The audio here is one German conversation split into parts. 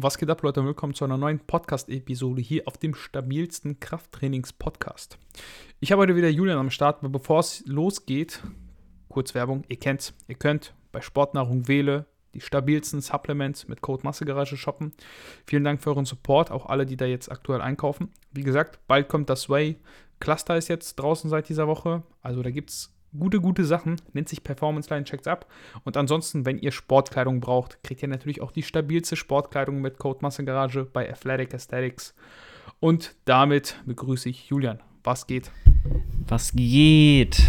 Was geht ab, Leute? Willkommen zu einer neuen Podcast-Episode hier auf dem stabilsten Krafttrainings-Podcast. Ich habe heute wieder Julian am Start, aber bevor es losgeht, kurz Werbung, ihr kennt's, ihr könnt bei Sportnahrung Wähle die stabilsten Supplements mit Code Massegarage shoppen. Vielen Dank für euren Support, auch alle, die da jetzt aktuell einkaufen. Wie gesagt, bald kommt das Way Cluster ist jetzt draußen seit dieser Woche, also da gibt es gute, gute Sachen. Nennt sich Performance Line, checkt's ab. Und ansonsten, wenn ihr Sportkleidung braucht, kriegt ihr natürlich auch die stabilste Sportkleidung mit Code Massengarage bei Athletic Aesthetics. Und damit begrüße ich Julian. Was geht? Was geht?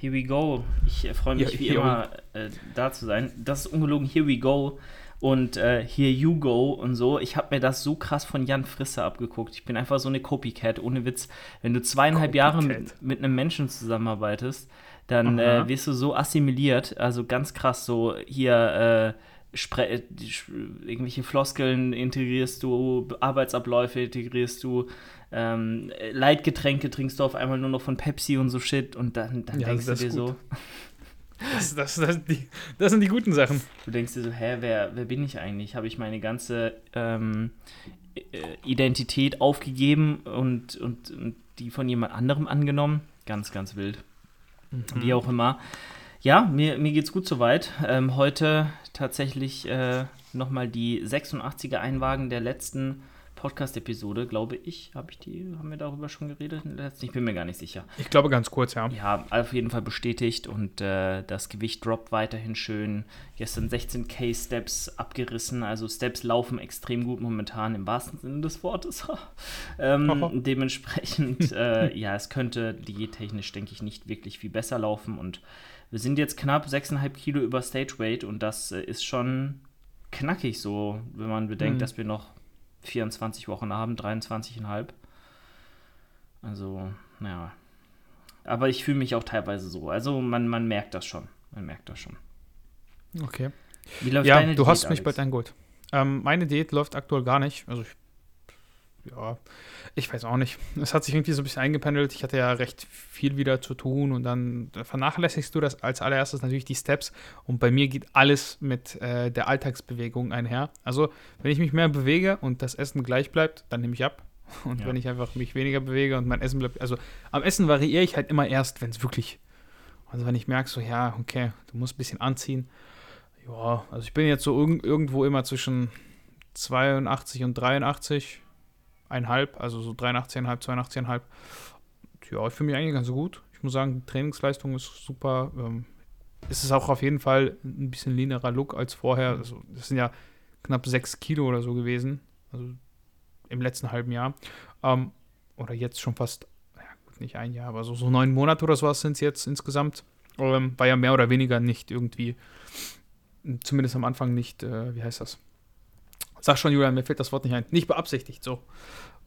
Here we go. Ich äh, freue mich ja, wie immer äh, da zu sein. Das ist ungelogen Here we go und äh, Here You Go und so. Ich habe mir das so krass von Jan Frisse abgeguckt. Ich bin einfach so eine Copycat, ohne Witz. Wenn du zweieinhalb Jahre mit, mit, einem Menschen zusammenarbeitest, dann äh, wirst du so assimiliert. Also ganz krass, so hier äh, irgendwelche Floskeln integrierst du, Arbeitsabläufe integrierst du, ähm, Leitgetränke trinkst du auf einmal nur noch von Pepsi und so Shit und dann, dann ja, denkst du dir so. Das, das, das, sind die, das sind die guten Sachen. Du denkst dir so, hä, wer, wer bin ich eigentlich? Habe ich meine ganze ähm, äh, Identität aufgegeben und, und, und die von jemand anderem angenommen? Ganz, ganz wild. Mhm. Wie auch immer. Ja, mir, mir geht's gut soweit. Ähm, heute tatsächlich äh, nochmal die 86er Einwagen der letzten Podcast-Episode, glaube ich. Habe ich die, haben wir darüber schon geredet? Ich bin mir gar nicht sicher. Ich glaube ganz kurz, ja. Ja, auf jeden Fall bestätigt und äh, das Gewicht droppt weiterhin schön. Gestern 16k Steps abgerissen, also Steps laufen extrem gut momentan im wahrsten Sinne des Wortes. ähm, dementsprechend, äh, ja, es könnte diättechnisch, denke ich, nicht wirklich viel besser laufen und wir sind jetzt knapp 6,5 Kilo über Stage Weight und das äh, ist schon knackig so, wenn man bedenkt, mhm. dass wir noch 24 Wochen haben, 23,5. Also, naja. Aber ich fühle mich auch teilweise so. Also man, man merkt das schon. Man merkt das schon. Okay. Wie läuft ja, deine du Diät, hast mich bei deinem Gut. Ähm, meine Diät läuft aktuell gar nicht. Also ich ja, ich weiß auch nicht. Es hat sich irgendwie so ein bisschen eingependelt. Ich hatte ja recht viel wieder zu tun und dann vernachlässigst du das als allererstes natürlich die Steps und bei mir geht alles mit äh, der Alltagsbewegung einher. Also, wenn ich mich mehr bewege und das Essen gleich bleibt, dann nehme ich ab. Und ja. wenn ich einfach mich weniger bewege und mein Essen bleibt, also am Essen variiere ich halt immer erst, wenn es wirklich, also wenn ich merke, so, ja, okay, du musst ein bisschen anziehen. Ja, also ich bin jetzt so irg irgendwo immer zwischen 82 und 83 83,5, also so 83,5, 82,5. Ja, ich fühle mich eigentlich ganz gut. Ich muss sagen, die Trainingsleistung ist super. Ähm, es ist auch auf jeden Fall ein bisschen leanerer Look als vorher. Also, das sind ja knapp 6 Kilo oder so gewesen. Also im letzten halben Jahr. Ähm, oder jetzt schon fast, ja, gut, nicht ein Jahr, aber so, so neun Monate oder sowas sind es jetzt insgesamt. Ähm, war ja mehr oder weniger nicht irgendwie, zumindest am Anfang nicht, äh, wie heißt das? Sag schon, Julian, mir fällt das Wort nicht ein. Nicht beabsichtigt, so.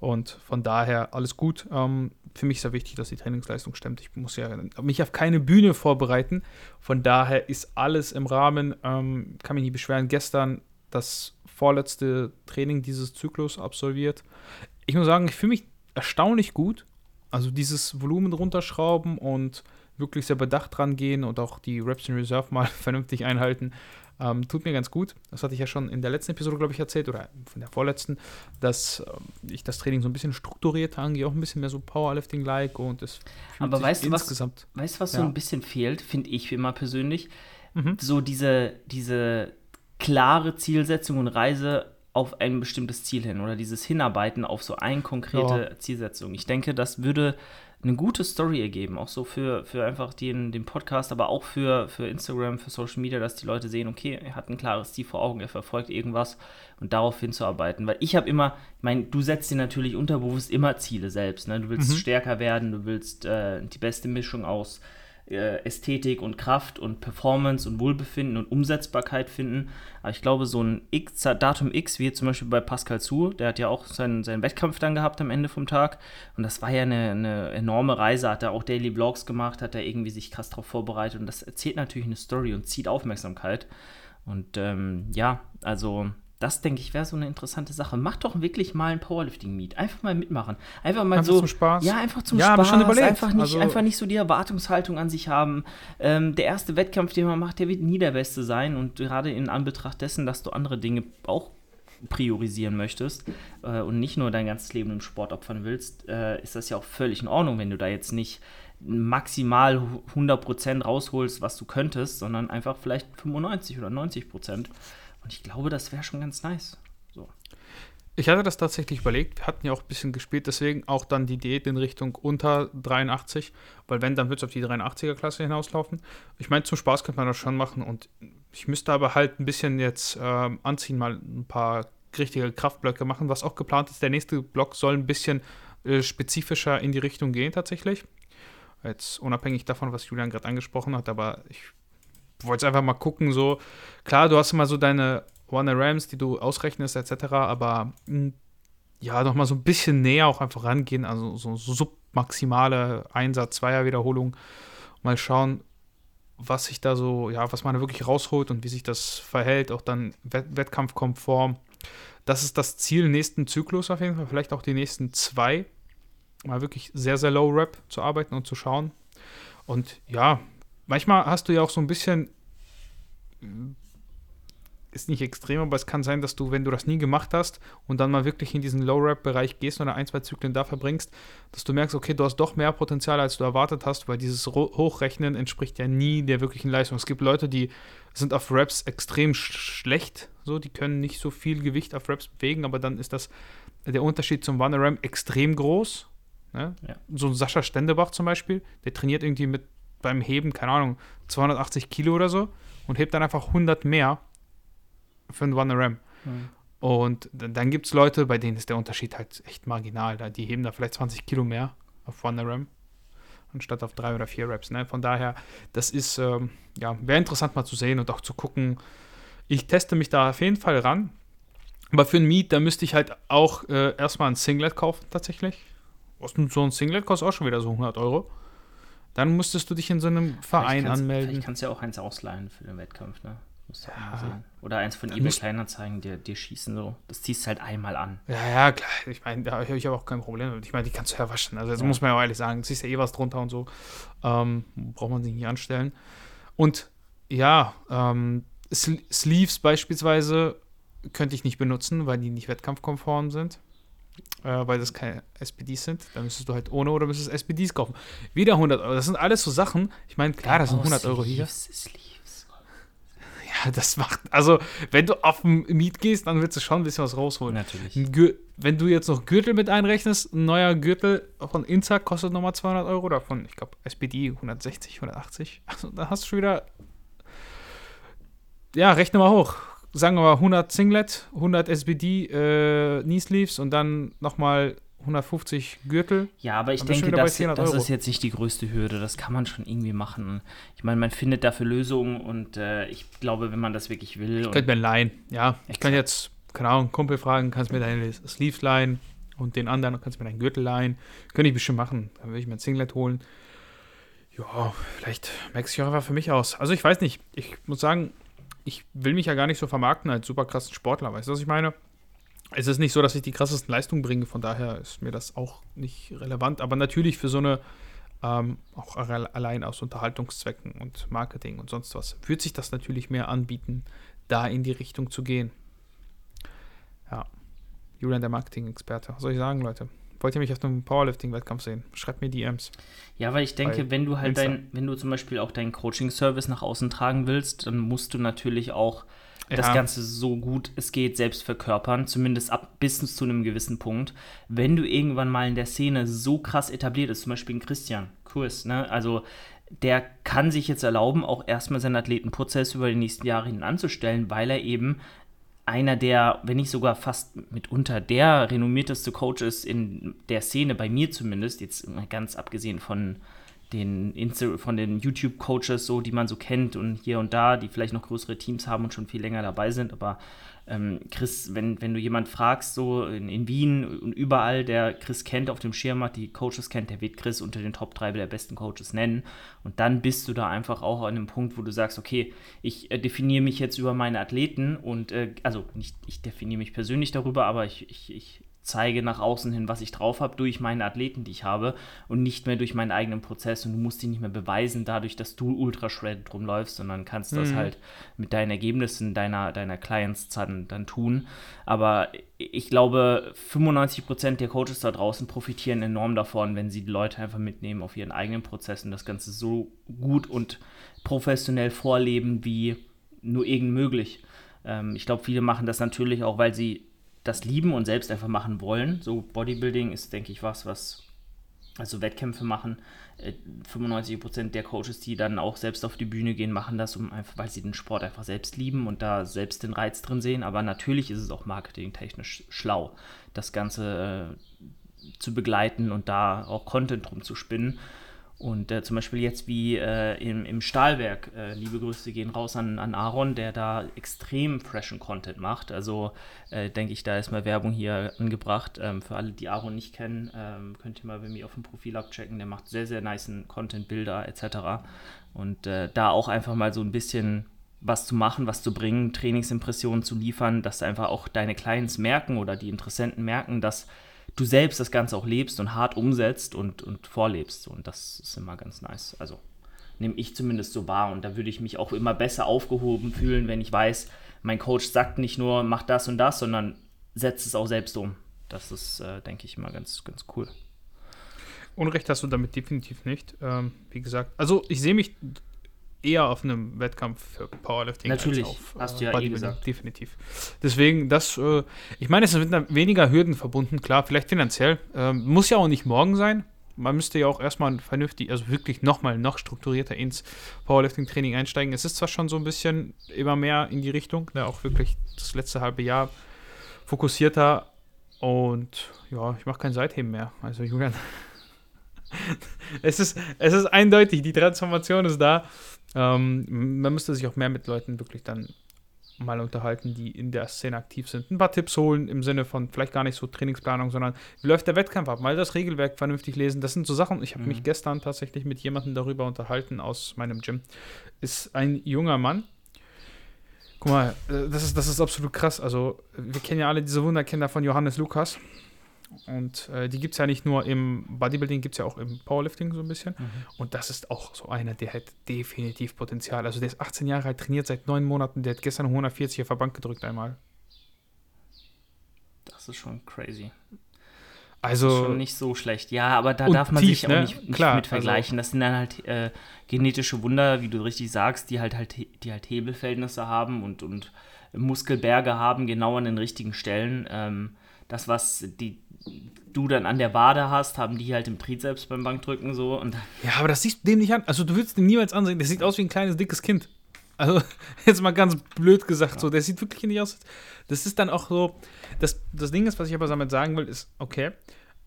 Und von daher alles gut. Ähm, für mich ist ja wichtig, dass die Trainingsleistung stimmt. Ich muss ja mich auf keine Bühne vorbereiten. Von daher ist alles im Rahmen. Ähm, kann mich nicht beschweren. Gestern das vorletzte Training dieses Zyklus absolviert. Ich muss sagen, ich fühle mich erstaunlich gut. Also dieses Volumen runterschrauben und wirklich sehr bedacht dran gehen und auch die Reps in Reserve mal vernünftig einhalten. Ähm, tut mir ganz gut. Das hatte ich ja schon in der letzten Episode, glaube ich, erzählt oder von der vorletzten, dass ähm, ich das Training so ein bisschen strukturiert angehe, auch ein bisschen mehr so Powerlifting-like und es Aber weißt du, was, weißt, was ja. so ein bisschen fehlt, finde ich immer persönlich? Mhm. So diese, diese klare Zielsetzung und Reise auf ein bestimmtes Ziel hin oder dieses Hinarbeiten auf so eine konkrete ja. Zielsetzung. Ich denke, das würde eine gute Story ergeben, auch so für, für einfach den, den Podcast, aber auch für, für Instagram, für Social Media, dass die Leute sehen, okay, er hat ein klares Ziel vor Augen, er verfolgt irgendwas und darauf hinzuarbeiten. Weil ich habe immer, ich meine, du setzt dir natürlich unterbewusst immer Ziele selbst. Ne? Du willst mhm. stärker werden, du willst äh, die beste Mischung aus Ästhetik und Kraft und Performance und Wohlbefinden und Umsetzbarkeit finden. Aber ich glaube, so ein X, Datum X, wie zum Beispiel bei Pascal Zu, der hat ja auch seinen, seinen Wettkampf dann gehabt am Ende vom Tag. Und das war ja eine, eine enorme Reise, hat er auch Daily Vlogs gemacht, hat er irgendwie sich krass darauf vorbereitet. Und das erzählt natürlich eine Story und zieht Aufmerksamkeit. Und ähm, ja, also das denke ich wäre so eine interessante Sache. Mach doch wirklich mal ein Powerlifting-Meet. Einfach mal mitmachen. Einfach mal einfach so. Zum Spaß. Ja, einfach zum ja, Spaß. Schon überlegt. Einfach nicht, also, einfach nicht so die Erwartungshaltung an sich haben. Ähm, der erste Wettkampf, den man macht, der wird nie der beste sein. Und gerade in Anbetracht dessen, dass du andere Dinge auch priorisieren möchtest äh, und nicht nur dein ganzes Leben im Sport opfern willst, äh, ist das ja auch völlig in Ordnung, wenn du da jetzt nicht maximal 100% rausholst, was du könntest, sondern einfach vielleicht 95 oder 90%. Und ich glaube, das wäre schon ganz nice. So. Ich hatte das tatsächlich überlegt. Wir hatten ja auch ein bisschen gespielt, deswegen auch dann die Diät in Richtung unter 83, weil wenn, dann wird es auf die 83er-Klasse hinauslaufen. Ich meine, zum Spaß könnte man das schon machen und ich müsste aber halt ein bisschen jetzt äh, anziehen, mal ein paar richtige Kraftblöcke machen, was auch geplant ist. Der nächste Block soll ein bisschen äh, spezifischer in die Richtung gehen tatsächlich. Jetzt unabhängig davon, was Julian gerade angesprochen hat, aber ich wollte einfach mal gucken, so, klar, du hast immer so deine One Rams, die du ausrechnest, etc., aber hm, ja, nochmal so ein bisschen näher auch einfach rangehen, also so, so submaximale Einsatz, Zweierwiederholung, mal schauen, was sich da so, ja, was man da wirklich rausholt und wie sich das verhält, auch dann Wett wettkampfkonform. Das ist das Ziel nächsten Zyklus auf jeden Fall, vielleicht auch die nächsten zwei mal wirklich sehr, sehr low Rap zu arbeiten und zu schauen. Und ja, manchmal hast du ja auch so ein bisschen, ist nicht extrem, aber es kann sein, dass du, wenn du das nie gemacht hast und dann mal wirklich in diesen Low-Rap-Bereich gehst oder ein, zwei Zyklen da verbringst, dass du merkst, okay, du hast doch mehr Potenzial, als du erwartet hast, weil dieses Hochrechnen entspricht ja nie der wirklichen Leistung. Es gibt Leute, die sind auf Raps extrem sch schlecht, so, die können nicht so viel Gewicht auf Raps bewegen, aber dann ist das der Unterschied zum One Ram extrem groß Ne? Ja. So ein Sascha Stendebach zum Beispiel, der trainiert irgendwie mit beim Heben, keine Ahnung, 280 Kilo oder so und hebt dann einfach 100 mehr für ein One RAM. Mhm. Und dann gibt es Leute, bei denen ist der Unterschied halt echt marginal. Die heben da vielleicht 20 Kilo mehr auf One RAM anstatt auf drei oder vier Raps. Ne? Von daher, das ist, ähm, ja, wäre interessant mal zu sehen und auch zu gucken. Ich teste mich da auf jeden Fall ran. Aber für ein Meet, da müsste ich halt auch äh, erstmal ein Singlet kaufen, tatsächlich so ein Singlet kostet auch schon wieder so 100 Euro. Dann musstest du dich in so einem Verein anmelden. Vielleicht kannst du ja auch eins ausleihen für den Wettkampf, ne? Musst du ja. auch mal sehen. Oder eins von eBay Kleinanzeigen, dir, dir schießen so. Das ziehst du halt einmal an. Ja, ja, klar. Ich meine, da habe ich aber auch kein Problem. Ich meine, die kannst du ja waschen. Also, das ja. muss man ja auch ehrlich sagen. Du ziehst ja eh was drunter und so. Ähm, braucht man sich nicht anstellen. Und ja, ähm, Sleeves beispielsweise könnte ich nicht benutzen, weil die nicht wettkampfkonform sind äh, weil das keine SPDs sind. Dann müsstest du halt ohne oder müsstest SPDs kaufen. Wieder 100 Euro. Das sind alles so Sachen. Ich meine, klar, das sind 100 Euro hier. Ja, das macht, also, wenn du auf den Miet gehst, dann willst du schon ein bisschen was rausholen. Natürlich. Wenn du jetzt noch Gürtel mit einrechnest, ein neuer Gürtel von Inzac kostet nochmal 200 Euro, davon, ich glaube, SPD 160, 180. Also, da hast du schon wieder, ja, rechne mal hoch sagen wir mal 100 Singlet, 100 SBD äh, Knee Sleeves und dann nochmal 150 Gürtel. Ja, aber ich denke, das, das ist jetzt nicht die größte Hürde. Das kann man schon irgendwie machen. Ich meine, man findet dafür Lösungen und äh, ich glaube, wenn man das wirklich will. Ich könnte mir leihen, ja. Ich kann jetzt, keine Ahnung, Kumpel fragen, kannst mir deine Sleeves leihen und den anderen kannst mir deinen Gürtel leihen. Könnte ich bestimmt machen. Dann würde ich mir ein Singlet holen. Ja, vielleicht merkst ich auch einfach für mich aus. Also ich weiß nicht. Ich muss sagen, ich will mich ja gar nicht so vermarkten als super krassen Sportler, weißt du, was ich meine? Es ist nicht so, dass ich die krassesten Leistungen bringe, von daher ist mir das auch nicht relevant. Aber natürlich für so eine, ähm, auch allein aus Unterhaltungszwecken und Marketing und sonst was, wird sich das natürlich mehr anbieten, da in die Richtung zu gehen. Ja, Julian, der Marketing-Experte. Was soll ich sagen, Leute? Wollt ihr mich auf einem Powerlifting-Wettkampf sehen? Schreibt mir DMs. Ja, weil ich denke, wenn du halt dein, wenn du zum Beispiel auch deinen Coaching-Service nach außen tragen willst, dann musst du natürlich auch ja. das Ganze so gut es geht selbst verkörpern, zumindest ab bis zu einem gewissen Punkt. Wenn du irgendwann mal in der Szene so krass etabliert ist, zum Beispiel ein Christian Kurs, ne? Also der kann sich jetzt erlauben, auch erstmal seinen Athletenprozess über die nächsten Jahre hin anzustellen, weil er eben einer der, wenn nicht sogar fast mitunter der renommierteste Coach ist in der Szene, bei mir zumindest, jetzt ganz abgesehen von den, Insta von den YouTube-Coaches, so, die man so kennt und hier und da, die vielleicht noch größere Teams haben und schon viel länger dabei sind, aber ähm, Chris, wenn, wenn du jemand fragst, so in, in, Wien und überall, der Chris kennt auf dem Schirm hat, die Coaches kennt, der wird Chris unter den Top 3 der besten Coaches nennen. Und dann bist du da einfach auch an einem Punkt, wo du sagst, okay, ich äh, definiere mich jetzt über meine Athleten und, äh, also nicht, ich definiere mich persönlich darüber, aber ich, ich, ich zeige nach außen hin, was ich drauf habe, durch meine Athleten, die ich habe und nicht mehr durch meinen eigenen Prozess. Und du musst die nicht mehr beweisen, dadurch, dass du ultra shredded rumläufst, sondern kannst mhm. das halt mit deinen Ergebnissen deiner, deiner Clients dann, dann tun. Aber ich glaube, 95% der Coaches da draußen profitieren enorm davon, wenn sie die Leute einfach mitnehmen auf ihren eigenen Prozessen, das Ganze so gut und professionell vorleben, wie nur irgend möglich. Ähm, ich glaube, viele machen das natürlich auch, weil sie das lieben und selbst einfach machen wollen. So Bodybuilding ist, denke ich, was, was also Wettkämpfe machen. 95% äh, der Coaches, die dann auch selbst auf die Bühne gehen, machen das, um einfach, weil sie den Sport einfach selbst lieben und da selbst den Reiz drin sehen. Aber natürlich ist es auch marketingtechnisch schlau, das Ganze äh, zu begleiten und da auch Content drum zu spinnen. Und äh, zum Beispiel jetzt wie äh, im, im Stahlwerk, äh, liebe Grüße gehen raus an, an Aaron, der da extrem freshen Content macht. Also äh, denke ich, da ist mal Werbung hier angebracht. Ähm, für alle, die Aaron nicht kennen, ähm, könnt ihr mal bei mir auf dem Profil abchecken. Der macht sehr, sehr nice Content, Bilder etc. Und äh, da auch einfach mal so ein bisschen was zu machen, was zu bringen, Trainingsimpressionen zu liefern, dass einfach auch deine Clients merken oder die Interessenten merken, dass du selbst das Ganze auch lebst und hart umsetzt und, und vorlebst. Und das ist immer ganz nice. Also nehme ich zumindest so wahr. Und da würde ich mich auch immer besser aufgehoben fühlen, wenn ich weiß, mein Coach sagt nicht nur, mach das und das, sondern setzt es auch selbst um. Das ist, äh, denke ich, immer ganz, ganz cool. Unrecht hast du damit definitiv nicht. Ähm, wie gesagt, also ich sehe mich eher auf einem Wettkampf für Powerlifting Natürlich, als auf hast du ja eh gesagt. Definitiv. Deswegen, das, äh, ich meine, es ist mit weniger Hürden verbunden, klar, vielleicht finanziell. Ähm, muss ja auch nicht morgen sein. Man müsste ja auch erstmal vernünftig, also wirklich nochmal noch strukturierter ins Powerlifting-Training einsteigen. Es ist zwar schon so ein bisschen immer mehr in die Richtung, ne, auch wirklich das letzte halbe Jahr fokussierter und ja, ich mache kein Seitheben mehr. Also Julian, es, ist, es ist eindeutig, die Transformation ist da. Ähm, man müsste sich auch mehr mit Leuten wirklich dann mal unterhalten, die in der Szene aktiv sind. Ein paar Tipps holen im Sinne von vielleicht gar nicht so Trainingsplanung, sondern wie läuft der Wettkampf ab? Mal das Regelwerk vernünftig lesen. Das sind so Sachen. Ich habe mhm. mich gestern tatsächlich mit jemandem darüber unterhalten aus meinem Gym. Ist ein junger Mann. Guck mal, äh, das ist, das ist absolut krass. Also, wir kennen ja alle diese Wunderkinder von Johannes Lukas. Und äh, die gibt es ja nicht nur im Bodybuilding, gibt es ja auch im Powerlifting so ein bisschen. Mhm. Und das ist auch so einer, der hat definitiv Potenzial. Also der ist 18 Jahre alt, trainiert seit neun Monaten, der hat gestern 140 auf der Bank gedrückt einmal. Das ist schon crazy. Also das ist schon nicht so schlecht. Ja, aber da darf man tief, sich ne? auch nicht, nicht Klar, mit vergleichen. Also, das sind dann halt äh, genetische Wunder, wie du richtig sagst, die halt, halt, die halt Hebelverhältnisse haben und, und Muskelberge haben, genau an den richtigen Stellen. Ähm, das, was die, du dann an der Wade hast, haben die halt im Trizeps beim Bankdrücken so. Und ja, aber das siehst du dem nicht an. Also du würdest den niemals ansehen. Der sieht aus wie ein kleines, dickes Kind. Also, jetzt mal ganz blöd gesagt, ja. so, der sieht wirklich nicht aus. Das ist dann auch so, das, das Ding ist, was ich aber damit sagen will, ist, okay,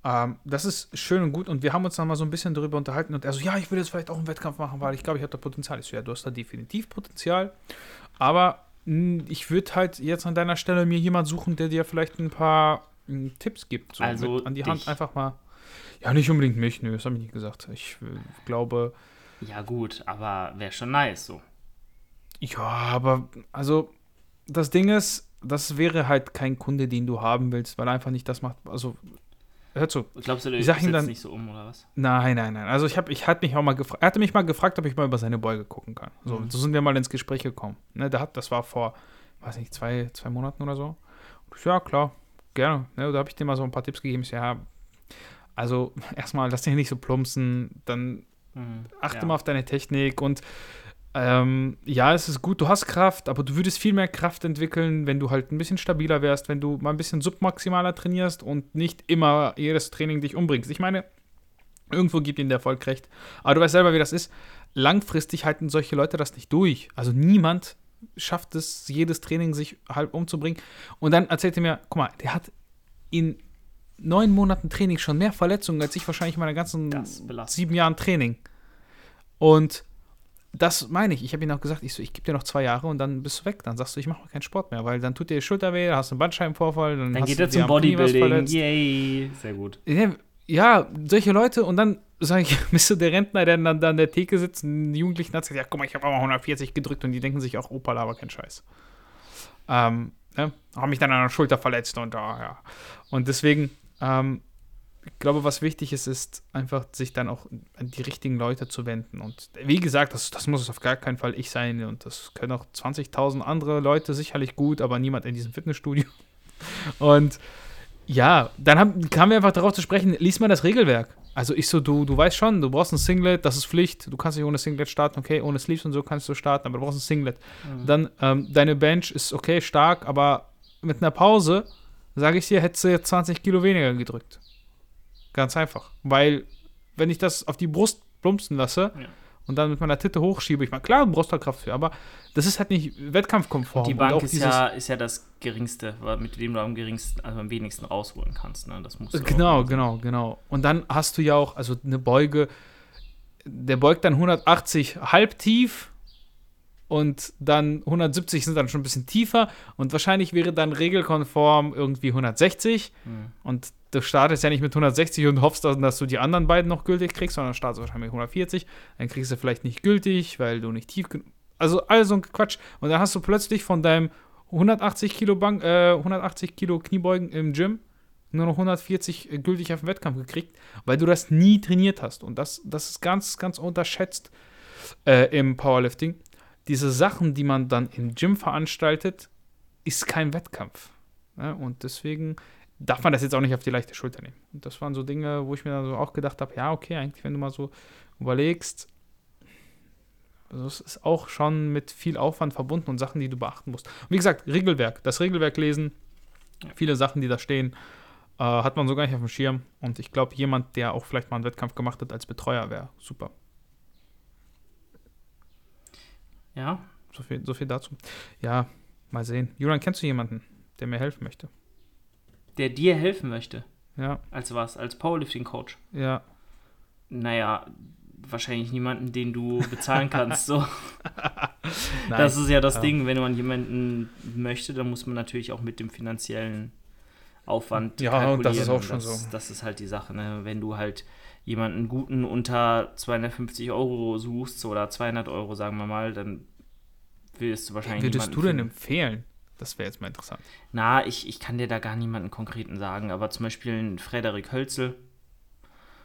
ähm, das ist schön und gut und wir haben uns dann mal so ein bisschen darüber unterhalten und er so, ja, ich will jetzt vielleicht auch einen Wettkampf machen, weil ich glaube, ich habe da Potenzial. Ich so, ja, du hast da definitiv Potenzial, aber mh, ich würde halt jetzt an deiner Stelle mir jemand suchen, der dir vielleicht ein paar Tipps gibt. So also an die dich. Hand einfach mal. Ja, nicht unbedingt mich, nö, das habe ich nicht gesagt. Ich äh, glaube. Ja, gut, aber wäre schon nice so. Ja, aber also das Ding ist, das wäre halt kein Kunde, den du haben willst, weil er einfach nicht das macht. Also, hör zu. Glaubst du, sag ihm dann nicht so um oder was? Nein, nein, nein. Also ich habe, ich hatte mich auch mal gefragt, er hatte mich mal gefragt, ob ich mal über seine Beuge gucken kann. So, mhm. so sind wir mal ins Gespräch gekommen. Ne, der hat, das war vor, weiß nicht, zwei, zwei Monaten oder so. Und ich, ja, klar, gerne. Ne, da habe ich dir mal so ein paar Tipps gegeben. Ich, ja, also erstmal lass dich nicht so plumpsen, dann mhm, achte ja. mal auf deine Technik und ähm, ja, es ist gut, du hast Kraft, aber du würdest viel mehr Kraft entwickeln, wenn du halt ein bisschen stabiler wärst, wenn du mal ein bisschen submaximaler trainierst und nicht immer jedes Training dich umbringst. Ich meine, irgendwo gibt ihnen der Erfolg recht. Aber du weißt selber, wie das ist. Langfristig halten solche Leute das nicht durch. Also niemand schafft es, jedes Training sich halb umzubringen. Und dann erzählt er mir, guck mal, der hat in neun Monaten Training schon mehr Verletzungen als ich wahrscheinlich in meiner ganzen sieben Jahren Training. Und das meine ich. Ich habe ihm auch gesagt, ich so, ich gebe dir noch zwei Jahre und dann bist du weg. Dann sagst du, ich mache keinen Sport mehr, weil dann tut dir die Schulter weh, dann hast du einen Bandscheibenvorfall, dann, dann hast geht er zum Bodybuilding. Yay, sehr gut. Ja, ja, solche Leute und dann sage ich, bist du der Rentner, der dann an der Theke sitzt, ein Jugendlichen hat gesagt, ja, guck mal, ich habe auch mal 140 gedrückt und die denken sich auch, Opa, aber kein Scheiß. Ähm, Ne? Habe mich dann an der Schulter verletzt und da, ja. Und deswegen, ähm, ich glaube, was wichtig ist, ist einfach, sich dann auch an die richtigen Leute zu wenden. Und wie gesagt, das, das muss auf gar keinen Fall ich sein. Und das können auch 20.000 andere Leute sicherlich gut, aber niemand in diesem Fitnessstudio. Und ja, dann haben, kamen wir einfach darauf zu sprechen, lies mal das Regelwerk. Also ich so, du, du weißt schon, du brauchst ein Singlet, das ist Pflicht. Du kannst nicht ohne Singlet starten, okay, ohne Sleeves und so kannst du starten, aber du brauchst ein Singlet. Mhm. Dann, ähm, deine Bench ist okay, stark, aber mit einer Pause, sage ich dir, hättest du jetzt 20 Kilo weniger gedrückt. Ganz einfach. Weil, wenn ich das auf die Brust plumpsen lasse, ja und dann mit meiner Titte hochschiebe. Ich meine, klar, du brauchst da Kraft für, aber das ist halt nicht Wettkampfkomfort. Die Bank ist ja, ist ja das geringste, mit dem du am geringsten, also am wenigsten rausholen kannst. Ne? Das musst du genau, genau, genau. Und dann hast du ja auch, also eine Beuge, der beugt dann 180 halb tief und dann 170 sind dann schon ein bisschen tiefer. Und wahrscheinlich wäre dann regelkonform irgendwie 160 mhm. und du startest ja nicht mit 160 und hoffst dann, dass du die anderen beiden noch gültig kriegst, sondern startest wahrscheinlich mit 140, dann kriegst du vielleicht nicht gültig, weil du nicht tief genug, also all so ein Quatsch. Und dann hast du plötzlich von deinem 180 Kilo Bank, äh, 180 Kilo Kniebeugen im Gym nur noch 140 äh, gültig auf den Wettkampf gekriegt, weil du das nie trainiert hast. Und das, das ist ganz, ganz unterschätzt äh, im Powerlifting diese Sachen, die man dann im Gym veranstaltet, ist kein Wettkampf. Ja, und deswegen darf man das jetzt auch nicht auf die leichte Schulter nehmen. Und das waren so Dinge, wo ich mir dann so auch gedacht habe, ja, okay, eigentlich, wenn du mal so überlegst, also es ist auch schon mit viel Aufwand verbunden und Sachen, die du beachten musst. Und wie gesagt, Regelwerk, das Regelwerk lesen, viele Sachen, die da stehen, äh, hat man so gar nicht auf dem Schirm. Und ich glaube, jemand, der auch vielleicht mal einen Wettkampf gemacht hat als Betreuer, wäre super. Ja. So viel, so viel dazu. Ja, mal sehen. Julian, kennst du jemanden, der mir helfen möchte? Der dir helfen möchte? Ja. Als was? Als Powerlifting-Coach? Ja. Naja, wahrscheinlich niemanden, den du bezahlen kannst. So. das ist ja das ja. Ding, wenn man jemanden möchte, dann muss man natürlich auch mit dem finanziellen Aufwand ja, kalkulieren. Ja, das ist auch schon das, so. Das ist halt die Sache, ne? Wenn du halt jemanden guten unter 250 Euro suchst oder 200 Euro, sagen wir mal, dann willst du wahrscheinlich Wen Würdest du denn empfehlen? Das wäre jetzt mal interessant. Na, ich, ich kann dir da gar niemanden konkreten sagen, aber zum Beispiel ein Frederik Hölzel,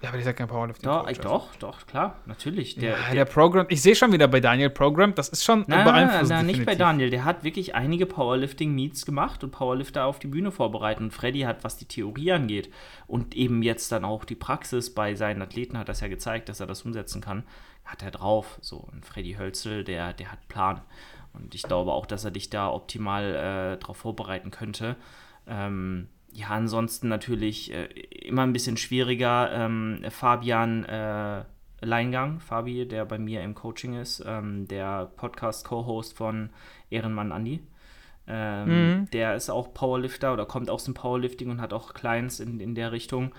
ja, aber dieser kein Powerlifting. Doch, Coach, doch, also. doch, klar, natürlich. Der, ja, der, der Programm, ich sehe schon wieder bei Daniel Programm, das ist schon na, beeinflussend. Nein, nicht bei Daniel. Der hat wirklich einige Powerlifting-Meets gemacht und Powerlifter auf die Bühne vorbereitet. Und Freddy hat, was die Theorie angeht und eben jetzt dann auch die Praxis bei seinen Athleten, hat das ja gezeigt, dass er das umsetzen kann, hat er drauf. So, und Freddy Hölzel, der, der hat Plan. Und ich glaube auch, dass er dich da optimal äh, darauf vorbereiten könnte. Ähm, ja, ansonsten natürlich äh, immer ein bisschen schwieriger. Ähm, Fabian äh, Leingang, Fabi, der bei mir im Coaching ist, ähm, der Podcast-Co-Host von Ehrenmann Andi. Ähm, mhm. Der ist auch Powerlifter oder kommt aus dem Powerlifting und hat auch Clients in, in der Richtung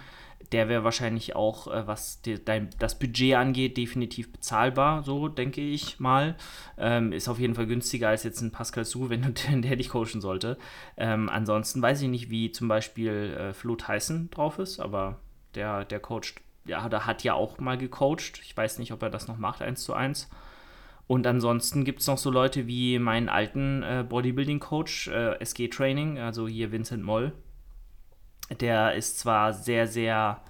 der wäre wahrscheinlich auch, äh, was die, dein, das Budget angeht, definitiv bezahlbar, so denke ich mal. Ähm, ist auf jeden Fall günstiger als jetzt ein Pascal Su, wenn du, der dich coachen sollte. Ähm, ansonsten weiß ich nicht, wie zum Beispiel äh, Flo Tyson drauf ist, aber der, der coacht, ja, der hat ja auch mal gecoacht. Ich weiß nicht, ob er das noch macht, eins zu eins. Und ansonsten gibt es noch so Leute wie meinen alten äh, Bodybuilding-Coach, äh, SG Training, also hier Vincent Moll, der ist zwar sehr, sehr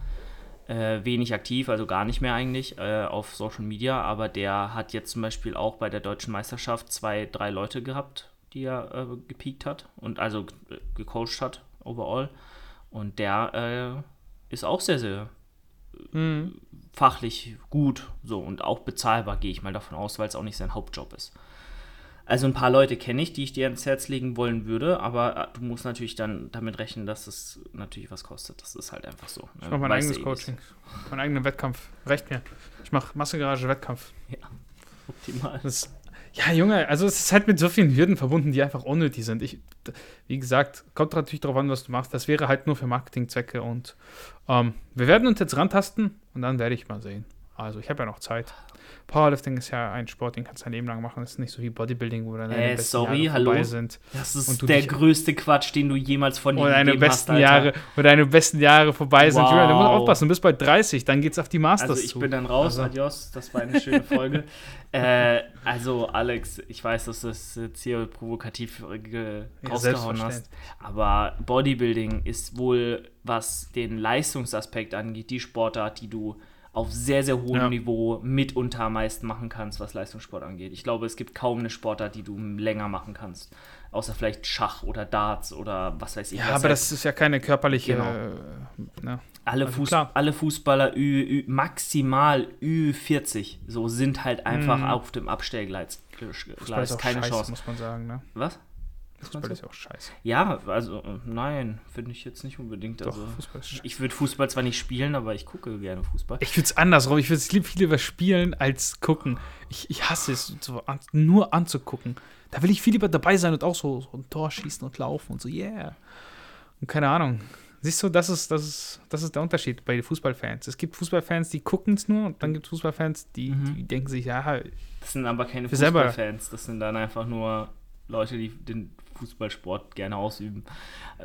äh, wenig aktiv, also gar nicht mehr eigentlich äh, auf Social Media, aber der hat jetzt zum Beispiel auch bei der deutschen Meisterschaft zwei, drei Leute gehabt, die er äh, gepiekt hat und also gecoacht hat, overall. Und der äh, ist auch sehr, sehr mhm. fachlich gut so und auch bezahlbar, gehe ich mal davon aus, weil es auch nicht sein Hauptjob ist. Also ein paar Leute kenne ich, die ich dir ans Herz legen wollen würde, aber äh, du musst natürlich dann damit rechnen, dass es natürlich was kostet. Das ist halt einfach so. Ne? Ich mache mein eigenes Coaching, meinen eigenen Wettkampf. Recht mir. Ich mache Massengarage Wettkampf. Ja, optimal. Das, ja, Junge, also es ist halt mit so vielen Hürden verbunden, die einfach unnötig sind. Ich, wie gesagt, kommt natürlich darauf an, was du machst. Das wäre halt nur für Marketingzwecke und ähm, wir werden uns jetzt rantasten und dann werde ich mal sehen. Also ich habe ja noch Zeit. Powerlifting ist ja ein Sport, den kannst du dein Leben lang machen. Das ist nicht so wie Bodybuilding, wo deine äh, besten sorry, Jahre hallo. vorbei sind. Das ist der größte Quatsch, den du jemals von dir deine besten hast, Jahre Oder deine besten Jahre vorbei wow. sind. Julian, du musst aufpassen, du bist bei 30, dann geht's auf die Masters Also ich zu. bin dann raus, also. adios, das war eine schöne Folge. äh, also Alex, ich weiß, dass du das jetzt hier provokativ ja, rausgehauen hast, aber Bodybuilding ist wohl, was den Leistungsaspekt angeht, die Sportart, die du auf sehr, sehr hohem ja. Niveau mitunter am meisten machen kannst, was Leistungssport angeht. Ich glaube, es gibt kaum eine Sportart, die du länger machen kannst. Außer vielleicht Schach oder Darts oder was weiß ich. Ja, aber das ist ja keine körperliche. Genau. Äh, ne? alle, also Fuß, alle Fußballer Ü, Ü, maximal Ü40 so sind halt einfach mm. auf dem Abstellgleis. Gleis, keine Scheiße, Chance. muss man sagen. Ne? Was? Fußball ist ja auch scheiße. Ja, also nein, finde ich jetzt nicht unbedingt. Doch, also, Fußball ist scheiße. Ich würde Fußball zwar nicht spielen, aber ich gucke gerne Fußball. Ich würde es andersrum. Ich würde es viel lieber spielen als gucken. Ich, ich hasse es, so an, nur anzugucken. Da will ich viel lieber dabei sein und auch so, so ein Tor schießen und laufen und so, yeah. Und keine Ahnung. Siehst du, das ist, das ist, das ist der Unterschied bei den Fußballfans. Es gibt Fußballfans, die gucken es nur und dann gibt es Fußballfans, die, mhm. die denken sich, ja. Das sind aber keine Fußballfans, das sind dann einfach nur Leute, die den Fußballsport gerne ausüben.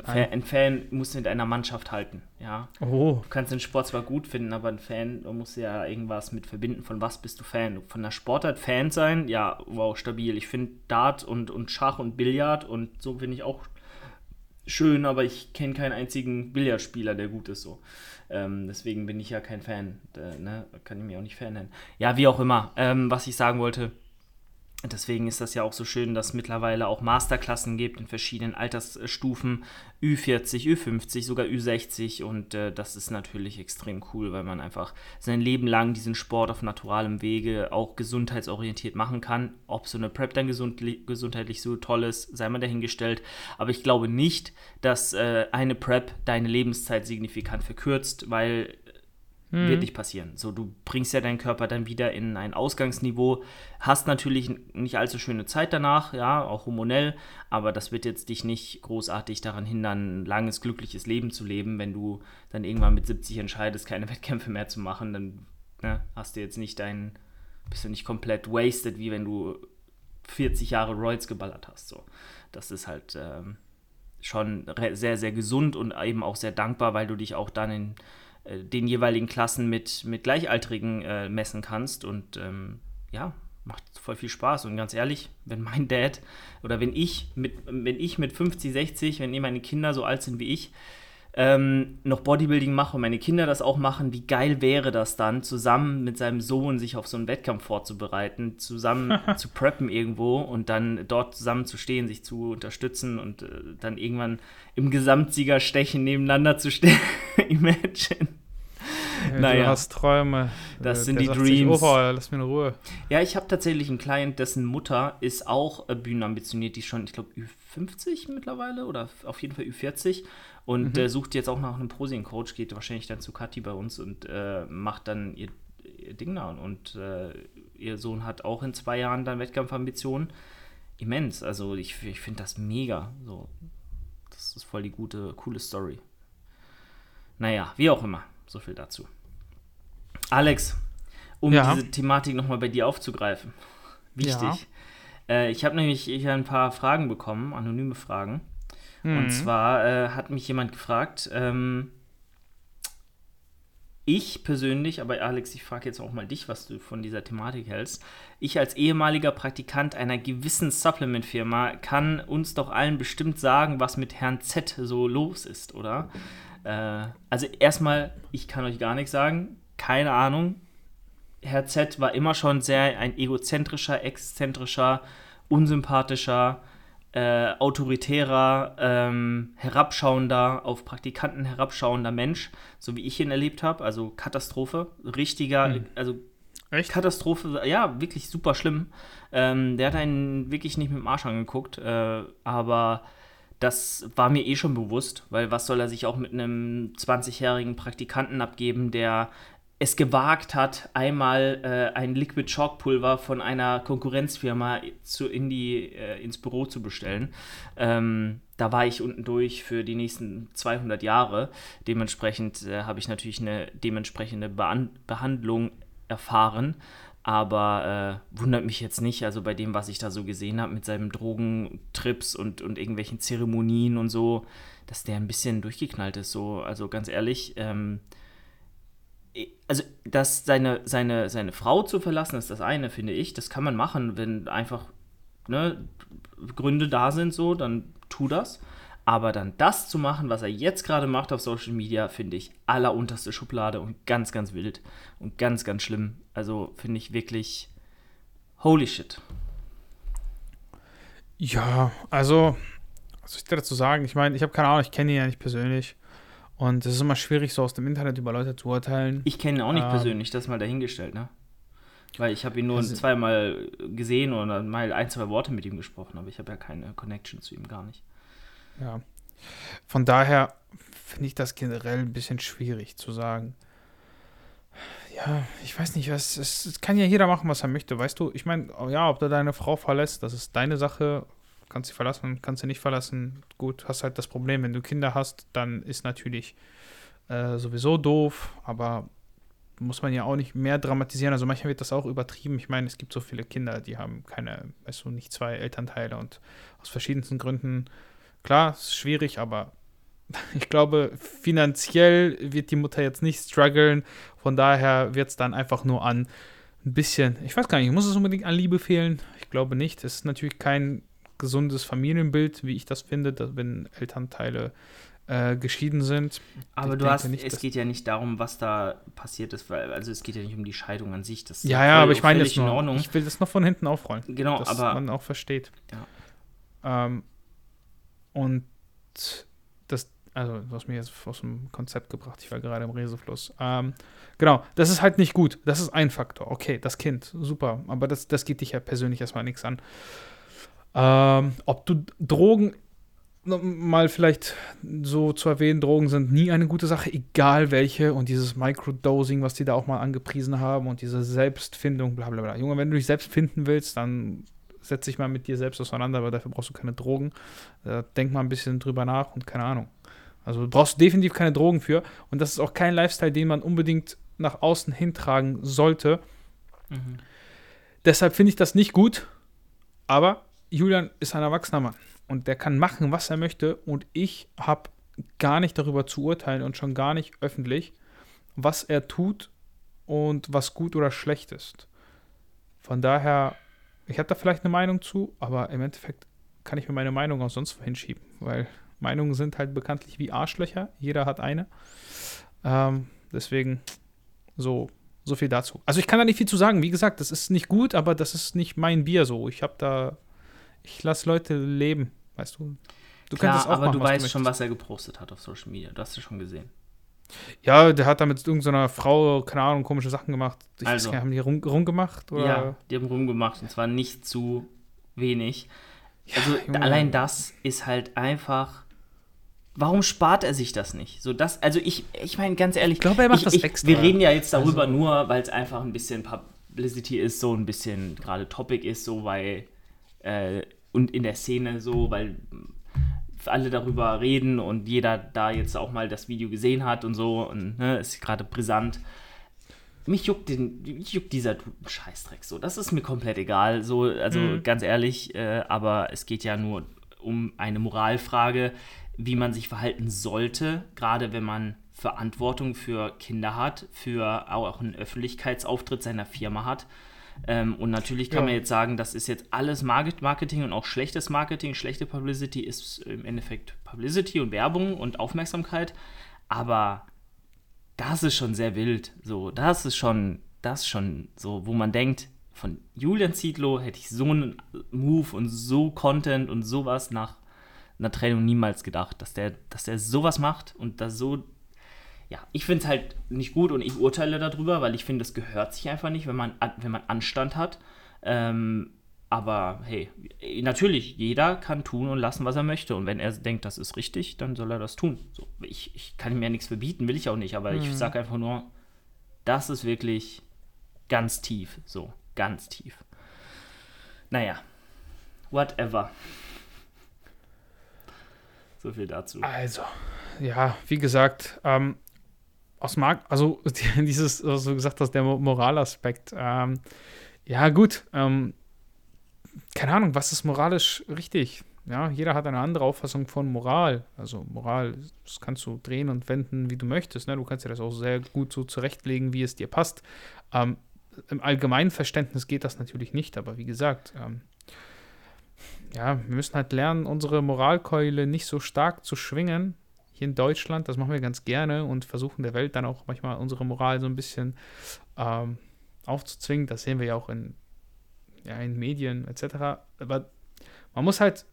Ein Fan muss mit einer Mannschaft halten, ja. Oh. Du kannst den Sport zwar gut finden, aber ein Fan muss ja irgendwas mit verbinden. Von was bist du Fan? Von der Sportart Fan sein? Ja, wow, stabil. Ich finde Dart und, und Schach und Billard und so finde ich auch schön, aber ich kenne keinen einzigen Billardspieler, der gut ist so. Ähm, deswegen bin ich ja kein Fan. Äh, ne? Kann ich mir auch nicht Fan nennen. Ja, wie auch immer. Ähm, was ich sagen wollte, Deswegen ist das ja auch so schön, dass es mittlerweile auch Masterklassen gibt in verschiedenen Altersstufen, Ü40, Ü50, sogar Ü60 und äh, das ist natürlich extrem cool, weil man einfach sein Leben lang diesen Sport auf naturalem Wege auch gesundheitsorientiert machen kann. Ob so eine Prep dann gesund, gesundheitlich so toll ist, sei mal dahingestellt, aber ich glaube nicht, dass äh, eine Prep deine Lebenszeit signifikant verkürzt, weil hm. Wird nicht passieren. So, du bringst ja deinen Körper dann wieder in ein Ausgangsniveau, hast natürlich nicht allzu schöne Zeit danach, ja, auch hormonell, aber das wird jetzt dich nicht großartig daran hindern, ein langes, glückliches Leben zu leben. Wenn du dann irgendwann mit 70 entscheidest, keine Wettkämpfe mehr zu machen, dann ne, hast du jetzt nicht dein, bist du nicht komplett wasted, wie wenn du 40 Jahre Royals geballert hast. So. Das ist halt ähm, schon sehr, sehr gesund und eben auch sehr dankbar, weil du dich auch dann in den jeweiligen Klassen mit, mit Gleichaltrigen äh, messen kannst. Und ähm, ja, macht voll viel Spaß. Und ganz ehrlich, wenn mein Dad oder wenn ich mit, wenn ich mit 50, 60, wenn meine Kinder so alt sind wie ich, ähm, noch Bodybuilding mache und meine Kinder das auch machen, wie geil wäre das dann, zusammen mit seinem Sohn sich auf so einen Wettkampf vorzubereiten, zusammen zu preppen irgendwo und dann dort zusammen zu stehen, sich zu unterstützen und äh, dann irgendwann im Gesamtsiegerstechen nebeneinander zu stehen. Imagine. naja. Du hast Träume. Das sind die Dreams. Sich, oh, lass mir in Ruhe. Ja, ich habe tatsächlich einen Client, dessen Mutter ist auch äh, bühnenambitioniert, die schon, ich glaube, Ü50 mittlerweile oder auf jeden Fall Ü40 und mhm. äh, sucht jetzt auch nach einem Posing-Coach, geht wahrscheinlich dann zu Kathi bei uns und äh, macht dann ihr, ihr Ding da. Und äh, ihr Sohn hat auch in zwei Jahren dann Wettkampfambitionen. Immens. Also ich, ich finde das mega. So, das ist voll die gute, coole Story. Naja, wie auch immer. So viel dazu. Alex, um ja. diese Thematik nochmal bei dir aufzugreifen. Wichtig. Ja. Äh, ich habe nämlich hier ein paar Fragen bekommen, anonyme Fragen. Mhm. Und zwar äh, hat mich jemand gefragt, ähm, ich persönlich, aber Alex, ich frage jetzt auch mal dich, was du von dieser Thematik hältst. Ich als ehemaliger Praktikant einer gewissen Supplement-Firma kann uns doch allen bestimmt sagen, was mit Herrn Z so los ist, oder? Äh, also erstmal, ich kann euch gar nichts sagen. Keine Ahnung. Herr Z war immer schon sehr ein egozentrischer, exzentrischer, unsympathischer, äh, autoritärer, ähm, herabschauender, auf Praktikanten herabschauender Mensch, so wie ich ihn erlebt habe. Also Katastrophe. Richtiger, hm. also Echt? Katastrophe, ja, wirklich super schlimm. Ähm, der hat einen wirklich nicht mit dem Arsch angeguckt, äh, aber das war mir eh schon bewusst, weil was soll er sich auch mit einem 20-jährigen Praktikanten abgeben, der es gewagt hat, einmal äh, ein Liquid Chalk Pulver von einer Konkurrenzfirma zu, in die, äh, ins Büro zu bestellen. Ähm, da war ich unten durch für die nächsten 200 Jahre. Dementsprechend äh, habe ich natürlich eine dementsprechende Bean Behandlung erfahren. Aber äh, wundert mich jetzt nicht, also bei dem, was ich da so gesehen habe mit seinen Drogentrips und, und irgendwelchen Zeremonien und so, dass der ein bisschen durchgeknallt ist. So, also ganz ehrlich, ähm, also dass seine, seine, seine Frau zu verlassen, ist das eine, finde ich. Das kann man machen, wenn einfach ne, Gründe da sind, so, dann tu das. Aber dann das zu machen, was er jetzt gerade macht auf Social Media, finde ich allerunterste Schublade und ganz, ganz wild und ganz, ganz schlimm. Also finde ich wirklich holy shit. Ja, also, was soll ich dazu sagen? Ich meine, ich habe keine Ahnung, ich kenne ihn ja nicht persönlich. Und es ist immer schwierig, so aus dem Internet über Leute zu urteilen. Ich kenne ihn auch nicht ähm, persönlich, das mal dahingestellt, ne? Weil ich habe ihn nur also, zweimal gesehen und mal ein, zwei Worte mit ihm gesprochen, aber ich habe ja keine Connection zu ihm gar nicht. Ja. Von daher finde ich das generell ein bisschen schwierig zu sagen. Ja, ich weiß nicht, was, es, es kann ja jeder machen, was er möchte, weißt du? Ich meine, ja, ob du deine Frau verlässt, das ist deine Sache. Kannst sie verlassen, kannst sie nicht verlassen. Gut, hast halt das Problem, wenn du Kinder hast, dann ist natürlich äh, sowieso doof, aber muss man ja auch nicht mehr dramatisieren. Also manchmal wird das auch übertrieben. Ich meine, es gibt so viele Kinder, die haben keine, weißt du, nicht zwei Elternteile und aus verschiedensten Gründen Klar, ist schwierig, aber ich glaube, finanziell wird die Mutter jetzt nicht strugglen. Von daher wird es dann einfach nur an ein bisschen, ich weiß gar nicht, muss es unbedingt an Liebe fehlen? Ich glaube nicht. Es ist natürlich kein gesundes Familienbild, wie ich das finde, dass, wenn Elternteile äh, geschieden sind. Aber ich du hast, nicht, es geht ja nicht darum, was da passiert ist, weil, also es geht ja nicht um die Scheidung an sich. Das ja, ja, aber ich meine, ich will das noch von hinten aufrollen. Genau, dass aber. man auch versteht. Ja. Ähm, und das, also du hast mich jetzt aus dem Konzept gebracht, ich war gerade im Resefluss. Ähm, genau, das ist halt nicht gut. Das ist ein Faktor. Okay, das Kind, super. Aber das, das geht dich ja persönlich erstmal nichts an. Ähm, ob du Drogen mal vielleicht so zu erwähnen, Drogen sind nie eine gute Sache, egal welche. Und dieses Microdosing, was die da auch mal angepriesen haben und diese Selbstfindung, bla bla bla. Junge, wenn du dich selbst finden willst, dann setz dich mal mit dir selbst auseinander, weil dafür brauchst du keine Drogen. Äh, denk mal ein bisschen drüber nach und keine Ahnung. Also brauchst du definitiv keine Drogen für. Und das ist auch kein Lifestyle, den man unbedingt nach außen hintragen sollte. Mhm. Deshalb finde ich das nicht gut. Aber Julian ist ein erwachsener Mann und der kann machen, was er möchte. Und ich habe gar nicht darüber zu urteilen und schon gar nicht öffentlich, was er tut und was gut oder schlecht ist. Von daher ich habe da vielleicht eine Meinung zu, aber im Endeffekt kann ich mir meine Meinung auch sonst wohin schieben, weil Meinungen sind halt bekanntlich wie Arschlöcher. Jeder hat eine. Ähm, deswegen so, so viel dazu. Also ich kann da nicht viel zu sagen. Wie gesagt, das ist nicht gut, aber das ist nicht mein Bier so. Ich habe da, ich lasse Leute leben, weißt du. Du Klar, kannst es auch aber machen, du weißt du schon, was er gepostet hat auf Social Media. Du hast es schon gesehen. Ja, der hat da mit irgendeiner Frau, keine Ahnung, komische Sachen gemacht. Ich also, weiß haben die rum, rumgemacht? Oder? Ja, die haben rumgemacht und zwar nicht zu wenig. Ja, also Junge. allein das ist halt einfach. Warum spart er sich das nicht? So das, also ich, ich meine ganz ehrlich, ich glaube, er macht ich, das ich, extra. Wir reden ja jetzt darüber also. nur, weil es einfach ein bisschen Publicity ist, so ein bisschen gerade Topic ist, so weil äh, und in der Szene so, weil alle darüber reden und jeder da jetzt auch mal das Video gesehen hat und so und ne, ist gerade brisant. Mich juckt, den, mich juckt dieser Scheißdreck so. Das ist mir komplett egal. So, also mhm. ganz ehrlich, äh, aber es geht ja nur um eine Moralfrage, wie man sich verhalten sollte, gerade wenn man Verantwortung für Kinder hat, für auch einen Öffentlichkeitsauftritt seiner Firma hat ähm, und natürlich kann ja. man jetzt sagen, das ist jetzt alles Marketing und auch schlechtes Marketing. Schlechte Publicity ist im Endeffekt Publicity und Werbung und Aufmerksamkeit. Aber das ist schon sehr wild. So, das ist schon, das schon so, wo man denkt, von Julian Zietlow hätte ich so einen Move und so Content und sowas nach einer Trennung niemals gedacht, dass der, dass der sowas macht und das so ja, ich finde es halt nicht gut und ich urteile darüber, weil ich finde, es gehört sich einfach nicht, wenn man, wenn man Anstand hat. Ähm, aber hey, natürlich, jeder kann tun und lassen, was er möchte. Und wenn er denkt, das ist richtig, dann soll er das tun. So, ich, ich kann ihm ja nichts verbieten, will ich auch nicht, aber mhm. ich sage einfach nur, das ist wirklich ganz tief. So, ganz tief. Naja, whatever. So viel dazu. Also, ja, wie gesagt, ähm, aus Mark, also dieses, was du gesagt hast, der Moralaspekt. Ähm, ja, gut. Ähm, keine Ahnung, was ist moralisch richtig? Ja, jeder hat eine andere Auffassung von Moral. Also Moral, das kannst du drehen und wenden, wie du möchtest. Ne? Du kannst dir das auch sehr gut so zurechtlegen, wie es dir passt. Ähm, Im allgemeinen Verständnis geht das natürlich nicht, aber wie gesagt, ähm, ja, wir müssen halt lernen, unsere Moralkeule nicht so stark zu schwingen. Hier in Deutschland, das machen wir ganz gerne und versuchen der Welt dann auch manchmal unsere Moral so ein bisschen ähm, aufzuzwingen. Das sehen wir ja auch in, ja, in Medien etc. Aber man muss halt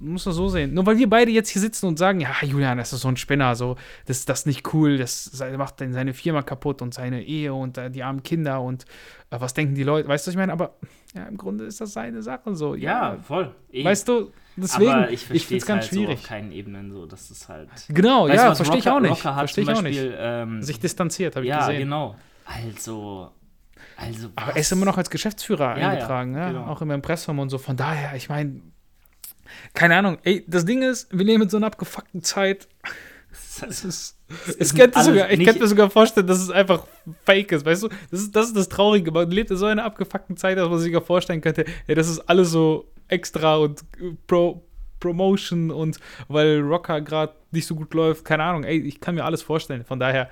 muss man so sehen. Nur weil wir beide jetzt hier sitzen und sagen, ja, Julian, das ist so ein Spinner, so, das ist das nicht cool, das macht dann seine Firma kaputt und seine Ehe und äh, die armen Kinder und äh, was denken die Leute, weißt du, was ich meine? Aber ja, im Grunde ist das seine Sache so. Ja, ja voll. Eh. Weißt du, deswegen, Aber ich verstehe es ganz halt schwierig. So auf keinen Ebenen so, das ist halt. Genau, weißt ja, verstehe ich auch nicht. Verstehe ich auch nicht. Ähm, Sich distanziert, habe ich ja, gesehen. Ja, genau. Also, also aber er ist immer noch als Geschäftsführer ja, eingetragen, ja, genau. auch im Impressum und so. Von daher, ich meine, keine Ahnung. Ey, das Ding ist, wir leben in so einer abgefuckten Zeit. Es ist, es könnte sogar, ich könnte mir sogar vorstellen, dass es einfach fake ist, weißt du? Das ist das, ist das Traurige. Man lebt in so einer abgefuckten Zeit, dass man sich sogar vorstellen könnte, ja, das ist alles so extra und pro, Promotion und weil Rocker gerade nicht so gut läuft, keine Ahnung. Ey, ich kann mir alles vorstellen. Von daher,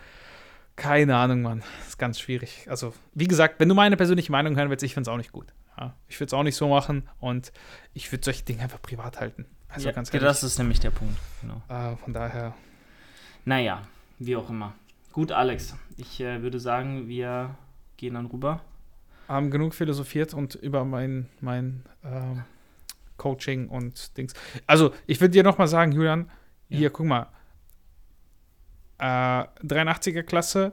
keine Ahnung, Mann. Das ist ganz schwierig. Also, wie gesagt, wenn du meine persönliche Meinung hören willst, ich finde es auch nicht gut. Ja, ich würde es auch nicht so machen und ich würde solche Dinge einfach privat halten. Also ja, ganz ehrlich. Das ist nämlich der Punkt. Genau. Äh, von daher. Naja, wie auch immer. Gut, Alex. Ich äh, würde sagen, wir gehen dann rüber. Haben genug philosophiert und über mein, mein äh, Coaching und Dings. Also, ich würde dir nochmal sagen, Julian, ja. hier, guck mal. Äh, 83er Klasse,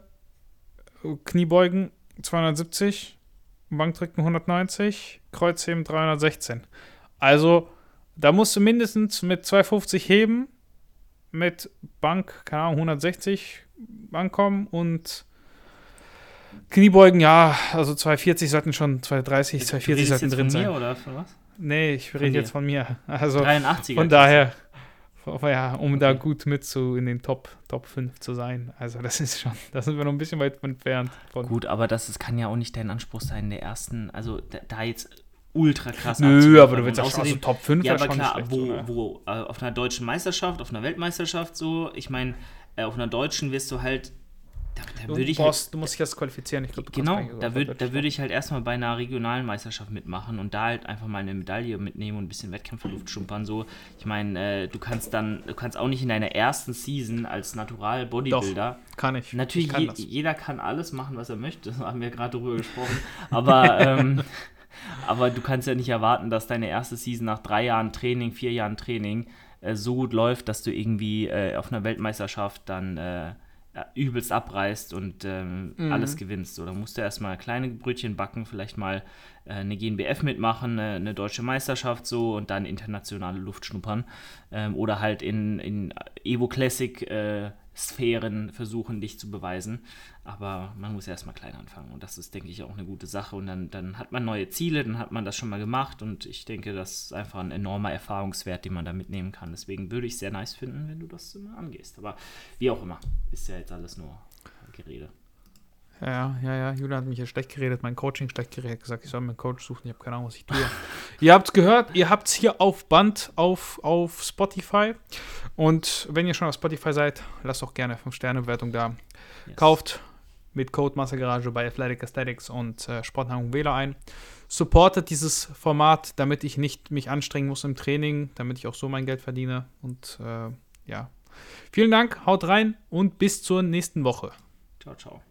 Kniebeugen 270, Bankdrücken 190, Kreuzheben 316. Also, da musst du mindestens mit 250 heben, mit Bank, keine Ahnung, 160 ankommen und Kniebeugen, ja, also 240 sollten schon, 230, 240 sollten drin sein. Mir oder was? Nee, ich rede jetzt von mir. Also 83 von daher, ja, um da gut mit zu in den Top, Top 5 zu sein. Also das ist schon, da sind wir noch ein bisschen weit entfernt. Von. Gut, aber das, das kann ja auch nicht dein Anspruch sein, der ersten, also da, da jetzt ultra krass Nö, aber du willst auch also Top 5 ja, aber klar, schlecht, wo, wo äh, auf einer deutschen Meisterschaft, auf einer Weltmeisterschaft so, ich meine, äh, auf einer deutschen wirst du halt da, da du, ich brauchst, halt, du musst dich erst qualifizieren. Ich glaub, genau, da, würd, da würde ich halt erstmal bei einer regionalen Meisterschaft mitmachen und da halt einfach mal eine Medaille mitnehmen und ein bisschen Wettkämpferluft schumpern. So, ich meine, äh, du kannst dann, du kannst auch nicht in deiner ersten Season als Natural Bodybuilder. Doch, kann ich. Natürlich, ich kann je, jeder kann alles machen, was er möchte. Das haben wir gerade drüber gesprochen. Aber ähm, aber du kannst ja nicht erwarten, dass deine erste Season nach drei Jahren Training, vier Jahren Training äh, so gut läuft, dass du irgendwie äh, auf einer Weltmeisterschaft dann äh, übelst abreißt und ähm, mhm. alles gewinnst. Oder musst du erstmal kleine Brötchen backen, vielleicht mal äh, eine GNBF mitmachen, eine, eine, deutsche Meisterschaft so und dann internationale Luft schnuppern. Ähm, oder halt in, in Evo Classic äh, Sphären versuchen, dich zu beweisen. Aber man muss erstmal klein anfangen. Und das ist, denke ich, auch eine gute Sache. Und dann, dann hat man neue Ziele, dann hat man das schon mal gemacht. Und ich denke, das ist einfach ein enormer Erfahrungswert, den man da mitnehmen kann. Deswegen würde ich es sehr nice finden, wenn du das immer angehst. Aber wie auch immer, ist ja jetzt alles nur Gerede. Ja, ja, ja. Julia hat mich ja schlecht geredet, mein Coaching schlecht geredet, gesagt, ich soll mir einen Coach suchen. Ich habe keine Ahnung, was ich tue. ihr habt es gehört, ihr habt es hier auf Band auf, auf Spotify. Und wenn ihr schon auf Spotify seid, lasst auch gerne 5-Sterne-Bewertung da. Yes. Kauft mit Code Massegarage bei Athletic Aesthetics und äh, Sportnahrung Wähler ein. Supportet dieses Format, damit ich nicht mich anstrengen muss im Training, damit ich auch so mein Geld verdiene. Und äh, ja, vielen Dank, haut rein und bis zur nächsten Woche. Ciao, ciao.